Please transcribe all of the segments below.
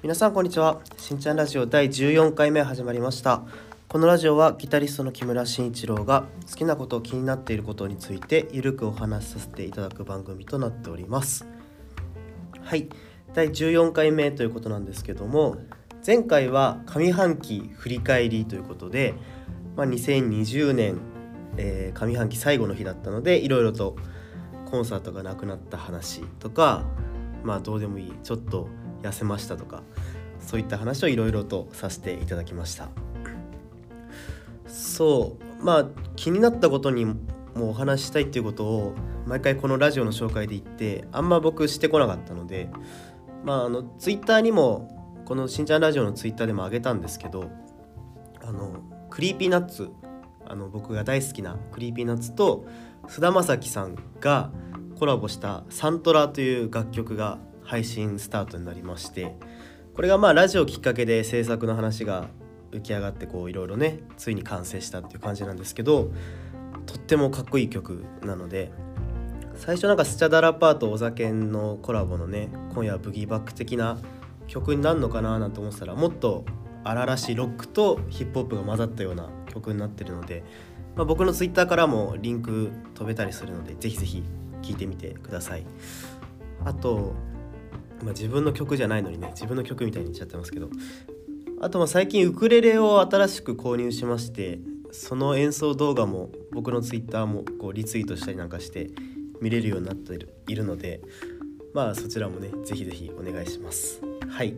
皆さんこんにちは。しんちゃんラジオ第14回目始まりました。このラジオはギタリストの木村慎一郎が好きなこと気になっていることについてゆるくお話しさせていただく番組となっております。はい。第14回目ということなんですけども前回は上半期振り返りということで、まあ、2020年、えー、上半期最後の日だったのでいろいろとコンサートがなくなった話とかまあどうでもいいちょっと痩せましたとかそういった話をいろいろとさせていただきました。そうまあ気になったことにもお話ししたいっていうことを毎回このラジオの紹介で言ってあんま僕してこなかったのでまああのツイッターにもこのしんちゃんラジオのツイッターでも上げたんですけどあの Creepy Nuts あの僕が大好きな Creepy Nuts と菅田将暉さんがコラボした「サントラ」という楽曲が配信スタートになりましてこれがまあラジオきっかけで制作の話が浮き上がってこういろいろねついに完成したっていう感じなんですけどとってもかっこいい曲なので最初なんかスチャダラパーとお酒のコラボのね今夜はブギーバック的な曲になるのかななんて思ってたらもっと荒々しいロックとヒップホップが混ざったような曲になってるので、まあ、僕のツイッターからもリンク飛べたりするのでぜひぜひ聴いてみてください。あと、まあ、自分の曲じゃないのにね自分の曲みたいに言っちゃってますけど。あとま最近ウクレレを新しく購入しましてその演奏動画も僕のツイッターもこうリツイートしたりなんかして見れるようになっているのでまあそちらもねぜひぜひお願いします。はい。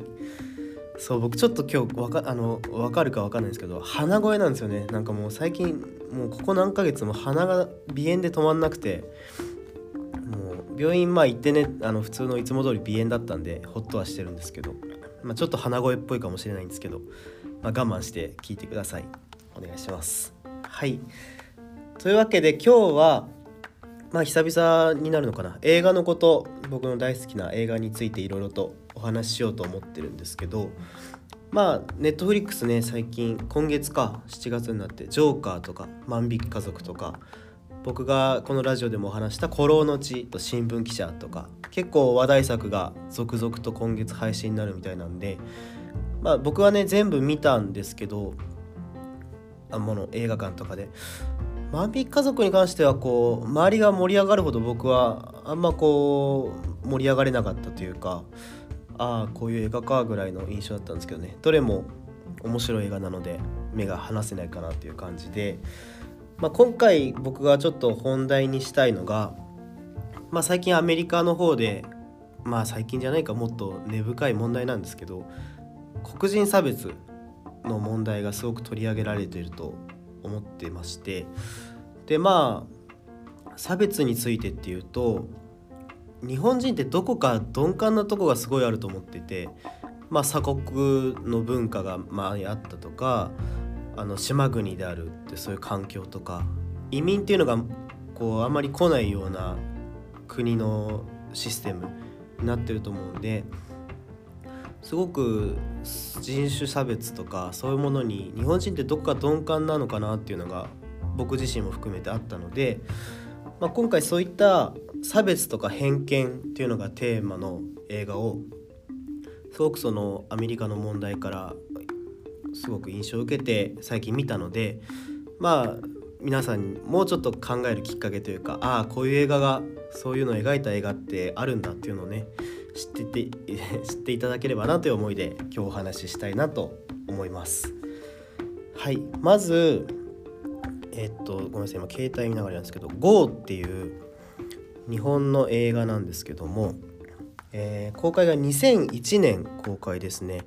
そう僕ちょっと今日わかあの分かるか分かんないですけど鼻声なんですよね。なんかもう最近もうここ何ヶ月も鼻が鼻炎で止まんなくて病院まあ行ってねあの普通のいつも通り鼻炎だったんでホッとはしてるんですけど、まあ、ちょっと鼻声っぽいかもしれないんですけど、まあ、我慢して聞いてください。お願いします。はい。というわけで今日はまあ久々になるのかな。映画のこと僕の大好きな映画についていろいろとお話ししようと思ってるんですけどまあネットフリックスね最近今月か7月になって「ジョーカー」とか「万引き家族」とか僕がこのラジオでもお話した「古老の地」と「新聞記者」とか結構話題作が続々と今月配信になるみたいなんでまあ僕はね全部見たんですけどあもの映画館とかで。万引き家族に関してはこう周りが盛り上がるほど僕はあんまこう盛り上がれなかったというかああこういう映画かぐらいの印象だったんですけどね。どれも面白い映画なので目が離せないかなっていう感じでまあ、今回僕がちょっと本題にしたいのが、まあ、最近アメリカの方でまあ最近じゃないかもっと根深い問題なんですけど黒人差別の問題がすごく取り上げられていると思ってましてでまあ差別についてっていうと日本人ってどこか鈍感なとこがすごいあると思ってて、まあ、鎖国の文化が前あったとかあの島国であるってそういう環境とか移民っていうのがこうあんまり来ないような国のシステムになってると思うんですごく人種差別とかそういうものに日本人ってどっか鈍感なのかなっていうのが僕自身も含めてあったので、まあ、今回そういった差別とか偏見っていうのがテーマの映画をすごくそのアメリカの問題からすごく印象を受けて最近見たのでまあ皆さんにもうちょっと考えるきっかけというかああこういう映画がそういうのを描いた映画ってあるんだっていうのをね知ってて 知っていただければなという思いで今日お話ししたいなと思います。はいまずえっとごめんなさい今携帯見ながらなんですけど「GO」っていう日本の映画なんですけども、えー、公開が2001年公開ですね。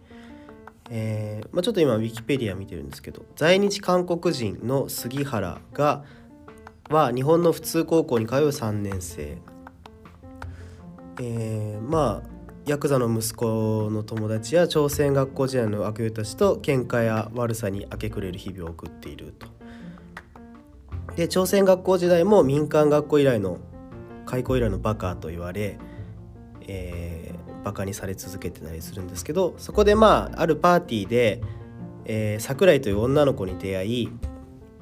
えーまあ、ちょっと今ウィキペディア見てるんですけど在日韓国人の杉原がは日本の普通高校に通う3年生、えー、まあヤクザの息子の友達や朝鮮学校時代の悪友たちと喧嘩や悪さに明け暮れる日々を送っていると。で朝鮮学校時代も民間学校以来の開校以来のバカと言われ、えバカにされ続けてたりするんですけどそこでまああるパーティーで、えー、桜井という女の子に出会い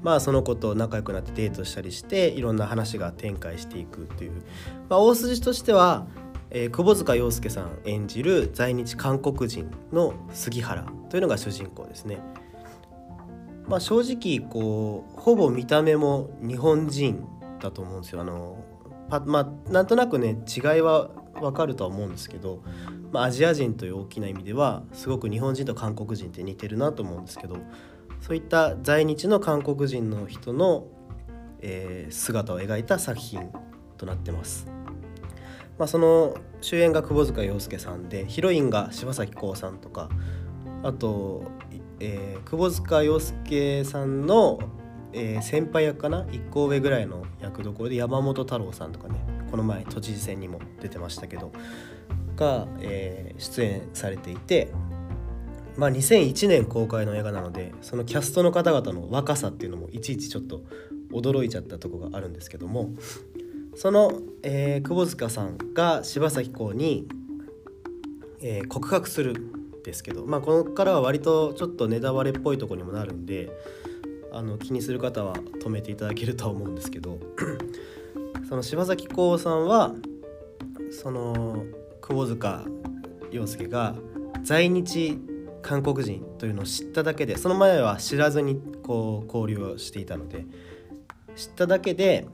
まあその子と仲良くなってデートしたりしていろんな話が展開していくという、まあ、大筋としてはえー、窪塚洋介さん演じる在日韓国人の杉原というのが主人公ですね。まあ、正直こうほぼ見た目も日本人だと思うんですよ。あのまあ、なんとなくね違いは分かるとは思うんですけど、まあ、アジア人という大きな意味ではすごく日本人と韓国人って似てるなと思うんですけどそういった在日の韓国人の人の、えー、姿を描いた作品となってます。まあ、その主演が窪塚洋介さんでヒロインが柴咲コウさんとかあと、えー、窪塚洋介さんの、えー、先輩役かな？1個上ぐらいの役どころで山本太郎さんとかねこの前都知事選にも出てましたけどが、えー、出演されていて、まあ、2001年公開の映画なのでそのキャストの方々の若さっていうのもいちいちちょっと驚いちゃったとこがあるんですけどもその、えー、窪塚さんが柴咲コウに、えー、告白するんですけど、まあ、ここからは割とちょっとネタバレっぽいとこにもなるんであの気にする方は止めていただけるとは思うんですけどその柴咲コウさんはその窪塚洋介が在日韓国人というのを知っただけでその前は知らずにこう交流をしていたので知っただけで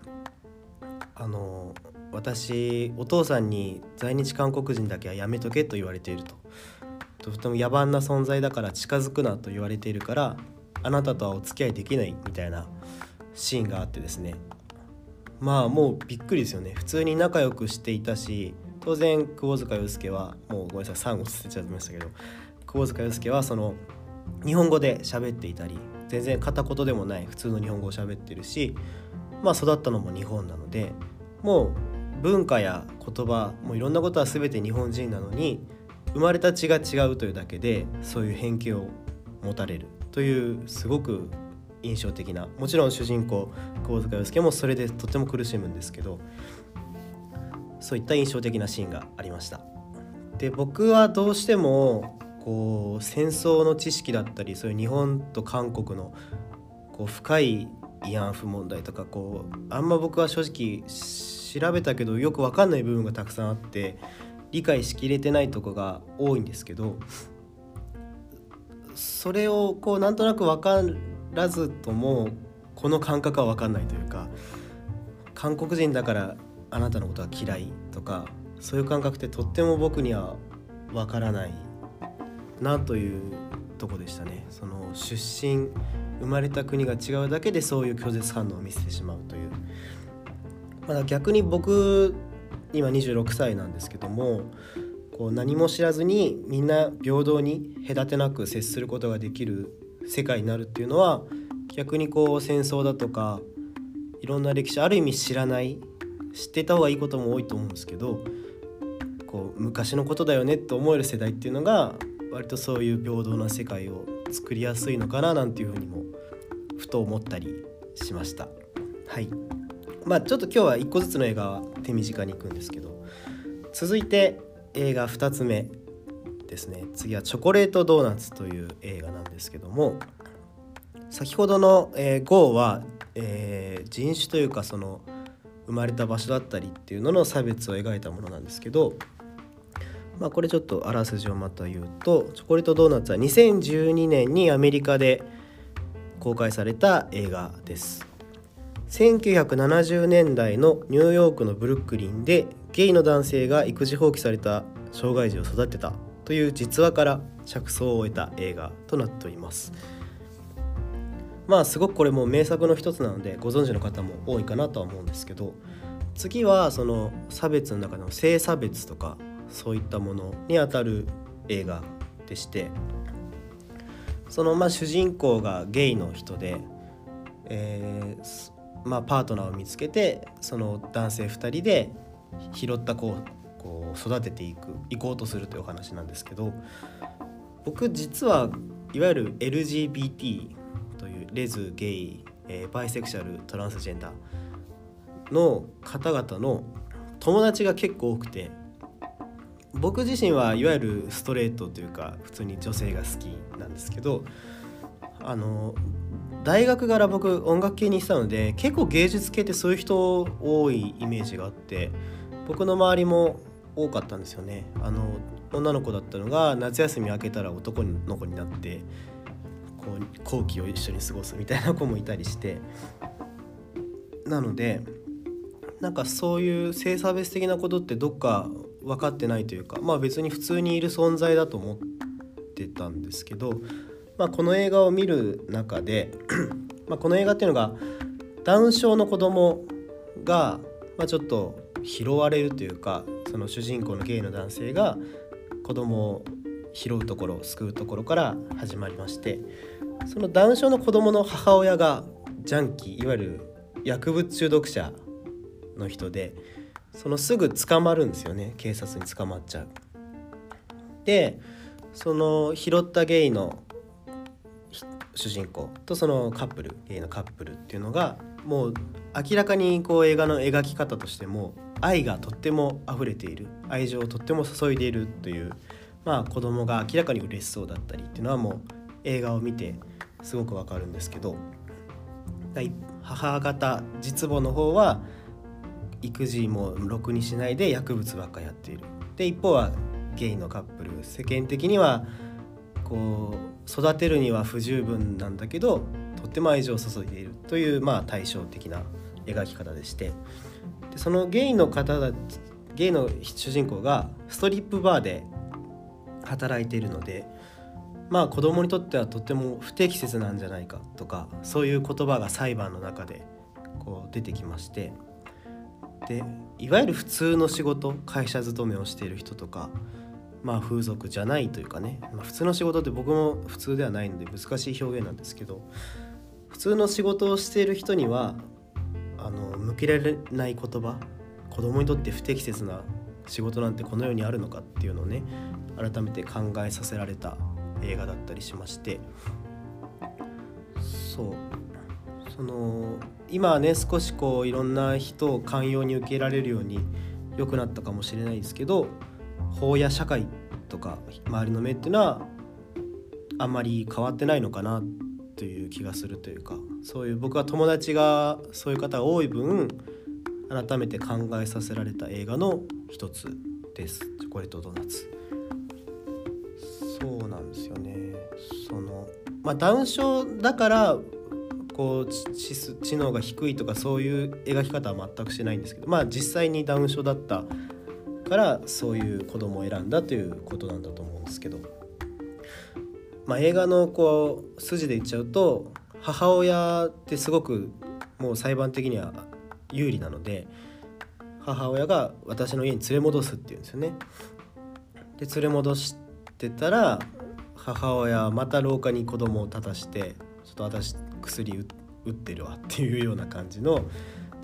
あの私お父さんに在日韓国人だけはやめとけと言われていると。とても野蛮な存在だから近づくなと言われているからあなたとはお付き合いできないみたいなシーンがあってですね。まあもうびっくりですよね。普通に仲良くしていたし当然窪塚洋介はもうごめんなさい3語捨てちゃいましたけど窪塚洋介はその日本語で喋っていたり全然片言でもない普通の日本語を喋ってるしまあ育ったのも日本なのでもう文化や言葉もういろんなことは全て日本人なのに生まれた血が違うというだけでそういう偏見を持たれるというすごく印象的なもちろん主人公窪塚洋介もそれでとても苦しむんですけどそういった印象的なシーンがありました。で僕はどうしてもこう戦争の知識だったりそういう日本と韓国のこう深い慰安婦問題とかこうあんま僕は正直調べたけどよく分かんない部分がたくさんあって理解しきれてないとこが多いんですけどそれをこうなんとなく分からずともこの感覚は分かんないというか韓国人だからあなたのことは嫌いとかそういう感覚ってとっても僕には分からないなというとこでしたね。その出身生まれた国が違うだけでそういう拒絶反応を見せてしまうという。まだ逆に僕今26歳なんですけどもこう何も知らずにみんな平等に隔てなく接することができる世界になるっていうのは逆にこう戦争だとかいろんな歴史ある意味知らない知ってた方がいいことも多いと思うんですけどこう昔のことだよねって思える世代っていうのが割とそういう平等な世界を作りやすいのかななんていうふうにもふと思ったりしました。はいまあ、ちょっと今日は1個ずつの映画は手短にいくんですけど続いて映画2つ目ですね次は「チョコレートドーナツ」という映画なんですけども先ほどの「えー、GO は」えー、人種というかその生まれた場所だったりっていうのの差別を描いたものなんですけど、まあ、これちょっとあらすじをまた言うと「チョコレートドーナツ」は2012年にアメリカで公開された映画です。1970年代のニューヨークのブルックリンでゲイの男性が育児放棄された障害児を育てたという実話から着想を得た映画となっております。まあすごくこれも名作の一つなのでご存知の方も多いかなとは思うんですけど次はその差別の中の性差別とかそういったものにあたる映画でしてそのまあ主人公がゲイの人で、えー、まあ、パートナーを見つけてその男性2人で拾った子をこう育てていく行こうとするというお話なんですけど僕実はいわゆる LGBT というレズゲイ、えー、バイセクシャルトランスジェンダーの方々の友達が結構多くて僕自身はいわゆるストレートというか普通に女性が好きなんですけどあの大学から僕音楽系にしたので結構芸術系ってそういう人多いイメージがあって僕の周りも多かったんですよね。あの女の子だったのが夏休み明けたら男の子になってこう後期を一緒に過ごすみたいな子もいたりして。なのでなんかそういう性差別的なことってどっか分かってないというかまあ別に普通にいる存在だと思ってたんですけど、まあ、この映画を見る中で まこの映画っていうのがダウン症の子供が、まあ、ちょっと拾われるというかその主人公のゲイの男性が子供を拾うところ救うところから始まりましてそのダウン症の子供の母親がジャンキーいわゆる薬物中毒者の人でそのすぐ捕まるんですよね警察に捕まっちゃう。でその拾ったゲイの主人公とそのカップルゲイのカップルっていうのがもう明らかにこう映画の描き方としても愛がとっても溢れている愛情をとっても注いでいるというまあ子供が明らかに嬉しそうだったりっていうのはもう映画を見てすごくわかるんですけど母方実母の方は育児もろくにしないで薬物ばっかやっている。で一方はゲイのカップル。世間的にはこう育てるには不十分なんだけどとっても愛情を注いでいるというまあ対照的な描き方でして。でそのゲイの方だゲイの主人公がストリップバーで働いているのでまあ子供にとってはとても不適切なんじゃないかとかそういう言葉が裁判の中でこう出てきましてでいわゆる普通の仕事会社勤めをしている人とかまあ風俗じゃないというかね、まあ、普通の仕事って僕も普通ではないので難しい表現なんですけど普通の仕事をしている人にはあの向けられない言葉子供にとって不適切な仕事なんてこの世にあるのかっていうのをね改めて考えさせられた映画だったりしまして。そう。その今はね少しこういろんな人を寛容に受けられるように良くなったかもしれないですけど法や社会とか周りの目っていうのはあんまり変わってないのかなってという気がするというかそういう僕は友達がそういう方が多い分改めて考えさせられた映画の一つです「チョコレートドーナツ」。そうなんですよね。そのまあダウン症だからこう知能が低いとかそういう描き方は全くしてないんですけどまあ実際にダウン症だったからそういう子供を選んだということなんだと思うんですけど、まあ、映画のこう筋で言っちゃうと母親ってすごくもう裁判的には有利なので母親が私の家に連れ戻すっていうんですよね。で連れ戻してたら母親はまた廊下に子供を立たしてちょっと私薬打ってるわっていうような感じの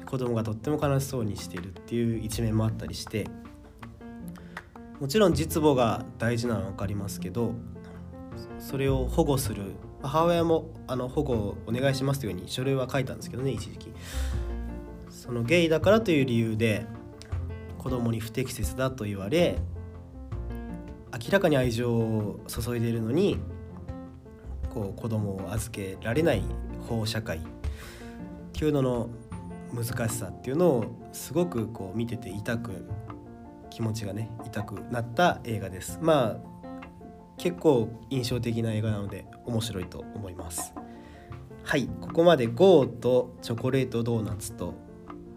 子供がとっても悲しそうにしているっていう一面もあったりしてもちろん実母が大事なのは分かりますけどそれを保護する母親もあの保護をお願いしますというように書類は書いたんですけどね一時期。そのゲイだからという理由で子供に不適切だと言われ明らかに愛情を注いでいるのにこう子供を預けられない法社会。っていうのの難しさっていうのをすごくこう見てて痛く気持ちがね痛くなった映画です。まあ結構印象的な映画なので面白いと思います。はいここまで GO とチョコレートドーナツと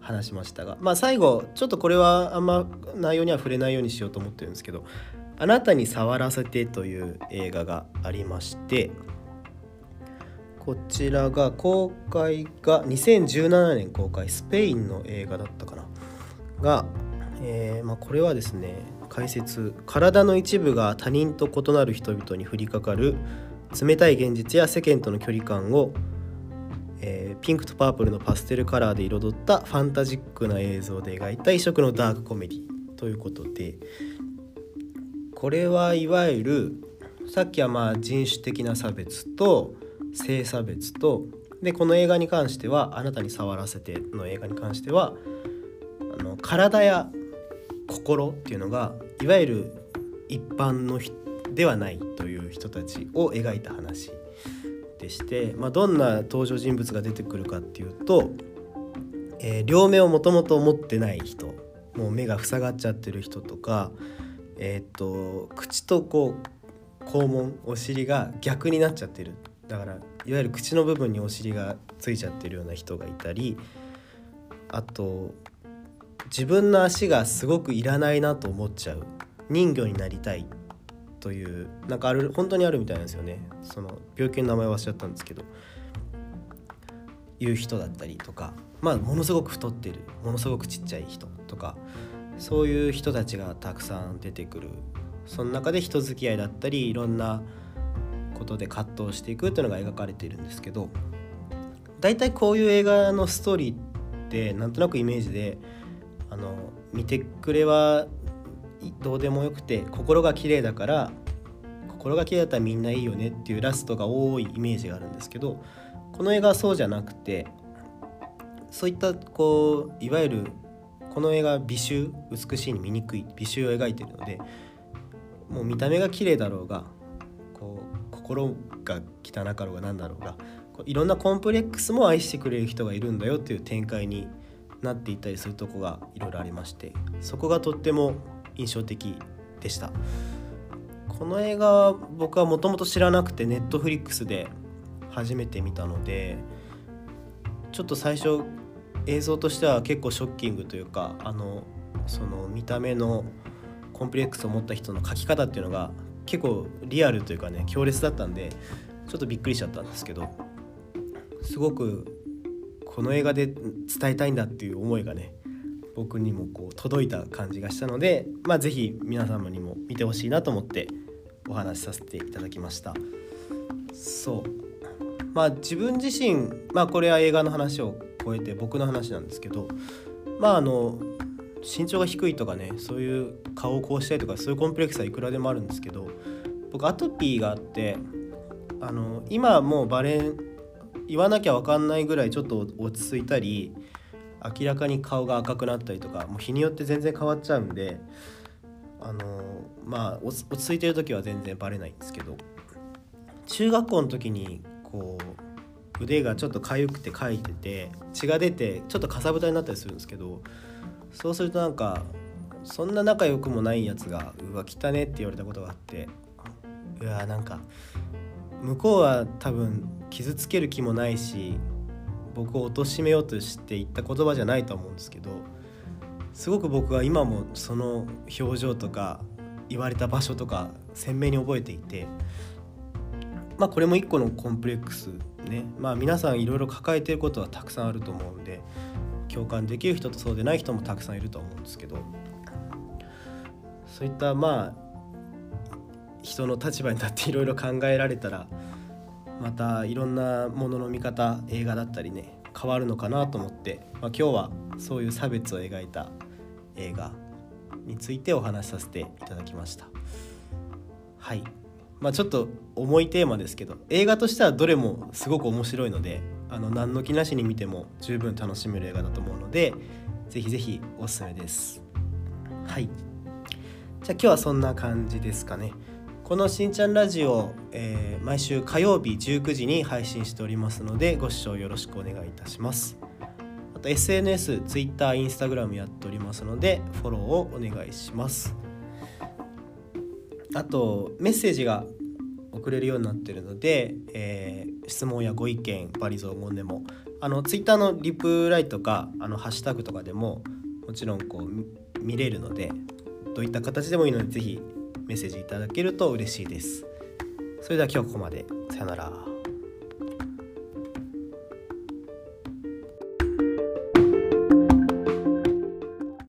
話しましたがまあ最後ちょっとこれはあんま内容には触れないようにしようと思ってるんですけど「あなたに触らせて」という映画がありましてこちらが公開が2017年公開スペインの映画だったかな。が、えー、まあ、これはですね解説。体の一部が他人と異なる人々に降りかかる冷たい現実や世間との距離感を、えー、ピンクとパープルのパステルカラーで彩ったファンタジックな映像で描いた異色のダークコメディということでこれはいわゆるさっきはまあ人種的な差別と性差別とでこの映画に関しては「あなたに触らせて」の映画に関してはあの体や心っていうのがいわゆる一般のではないという人たちを描いた話でして、まあ、どんな登場人物が出てくるかっていうと、えー、両目をもともと持ってない人もう目が塞がっちゃってる人とかえっ、と口とこう肛門お尻が逆になっちゃってる。だからいわゆる口の部分にお尻がついちゃってるような人がいたりあと自分の足がすごくいらないなと思っちゃう。人魚になりたい。というなんかある本当にあるみたいなんですよね。その病気の名前忘れちゃったんですけど。いう人だったりとか。まあものすごく太ってる。ものすごくちっちゃい人。とか。そういう人たちがたくさん出てくる。その中で人付き合いだったりいろんなことで葛藤していくっていうのが描かれているんですけど。大体こういう映画のストーリーってなんとなくイメージであの見てくれはどうでもよくて心が綺麗だから心が綺麗だったらみんないいよねっていうラストが多いイメージがあるんですけどこの映画はそうじゃなくてそういったこういわゆるこの映画美醜美しいに見にくい美醜を描いてるのでもう見た目が綺麗だろうがこう心が汚かろうが何だろうがいろんなコンプレックスも愛してくれる人がいるんだよっていう展開になっていたりするとこがいろいろありましてそこがとっても印象的でした。この映画は僕はもともと知らなくてネットフリックスで初めて見たのでちょっと最初映像としては結構ショッキングというかあのその見た目のコンプレックスを持った人の描き方っていうのが結構リアルというかね強烈だったんでちょっとびっくりしちゃったんですけどすごくこの映画で伝えたいんだっていう思いがね僕にもこう届いた感じがしたのでまあ是非皆様にも見てほしいなと思ってお話しさせていただきました。そう。まあ自分自身まあこれは映画の話を超えて僕の話なんですけどまああの身長が低いとかねそういう顔をこうしたいとかそういうコンプレックスはいくらでもあるんですけど僕アトピーがあってあの今もうバレン言わなきゃ分かんないぐらいちょっと落ち着いたり明らかに顔が赤くなったりとかもう日によって全然変わっちゃうんであのまあ落ち着いてる時は全然バレないんですけど中学校の時にこう腕がちょっと痒くてかいてて血が出てちょっとかさぶたになったりするんですけどそうするとなんかそんな仲良くもないやつが「うわ汚ね」って言われたことがあってうわなんか向こうは多分傷つける気もないし僕を貶めようとして言った言葉じゃないと思うんですけどすごく僕は今もその表情とか言われた場所とか鮮明に覚えていてまあこれも一個のコンプレックスね。まあ皆さんいろいろ抱えてることはたくさんあると思うんで共感できる人とそうでない人もたくさんいると思うんですけどそういったまあ人の立場に立っていろいろ考えられたらまたいろんなものの見方映画だったりね変わるのかなと思って、まあ、今日はそういう差別を描いた映画についてお話しさせていただきました。はい。まあちょっと重いテーマですけど映画としてはどれもすごく面白いのであの何の気なしに見ても十分楽しめる映画だと思うのでぜひぜひおすすめです。はい。じゃあ今日はそんな感じですかね。このしんちゃんラジオ、えー、毎週火曜日19時に配信しておりますのでご視聴よろしくお願いいたします。あと SNS、Twitter、Instagram やっておりますのでフォローをお願いします。あとメッセージが送れるようになってるので、えー、質問やご意見バリ雑言でもあの Twitter のリプライとかあのハッシュタグとかでももちろんこう見れるのでどういった形でもいいので是非メッセージいただけると嬉しいです。それでは今日ここまで。さよなら。